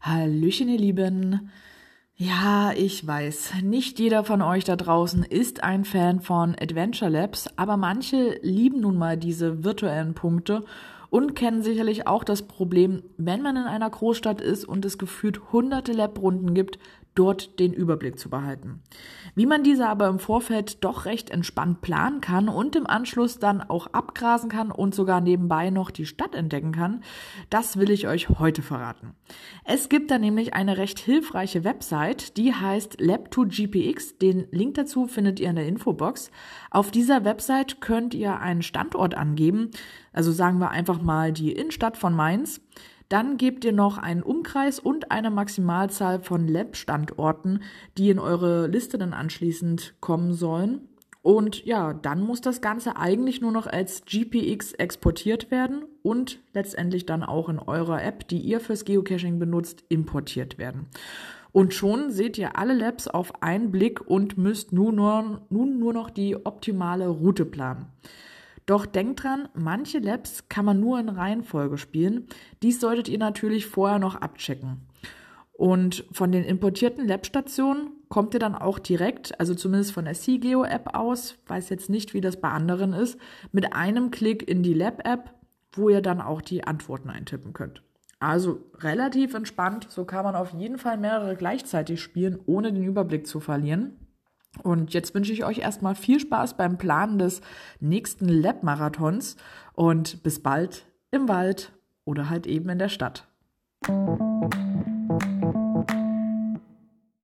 Hallöchen, ihr Lieben. Ja, ich weiß, nicht jeder von euch da draußen ist ein Fan von Adventure Labs, aber manche lieben nun mal diese virtuellen Punkte und kennen sicherlich auch das Problem, wenn man in einer Großstadt ist und es gefühlt hunderte Lab-Runden gibt, dort den Überblick zu behalten. Wie man diese aber im Vorfeld doch recht entspannt planen kann und im Anschluss dann auch abgrasen kann und sogar nebenbei noch die Stadt entdecken kann, das will ich euch heute verraten. Es gibt da nämlich eine recht hilfreiche Website, die heißt Lab2GPX. Den Link dazu findet ihr in der Infobox. Auf dieser Website könnt ihr einen Standort angeben, also sagen wir einfach mal die Innenstadt von Mainz. Dann gebt ihr noch einen Umkreis und eine Maximalzahl von Lab-Standorten, die in eure Liste dann anschließend kommen sollen. Und ja, dann muss das Ganze eigentlich nur noch als GPX exportiert werden und letztendlich dann auch in eurer App, die ihr fürs Geocaching benutzt, importiert werden. Und schon seht ihr alle Labs auf einen Blick und müsst nun nur, nun nur noch die optimale Route planen. Doch denkt dran, manche Labs kann man nur in Reihenfolge spielen. Dies solltet ihr natürlich vorher noch abchecken. Und von den importierten Lab-Stationen kommt ihr dann auch direkt, also zumindest von der CGeo-App aus, weiß jetzt nicht, wie das bei anderen ist, mit einem Klick in die Lab-App, wo ihr dann auch die Antworten eintippen könnt. Also relativ entspannt, so kann man auf jeden Fall mehrere gleichzeitig spielen, ohne den Überblick zu verlieren. Und jetzt wünsche ich euch erstmal viel Spaß beim Planen des nächsten Lab-Marathons und bis bald im Wald oder halt eben in der Stadt.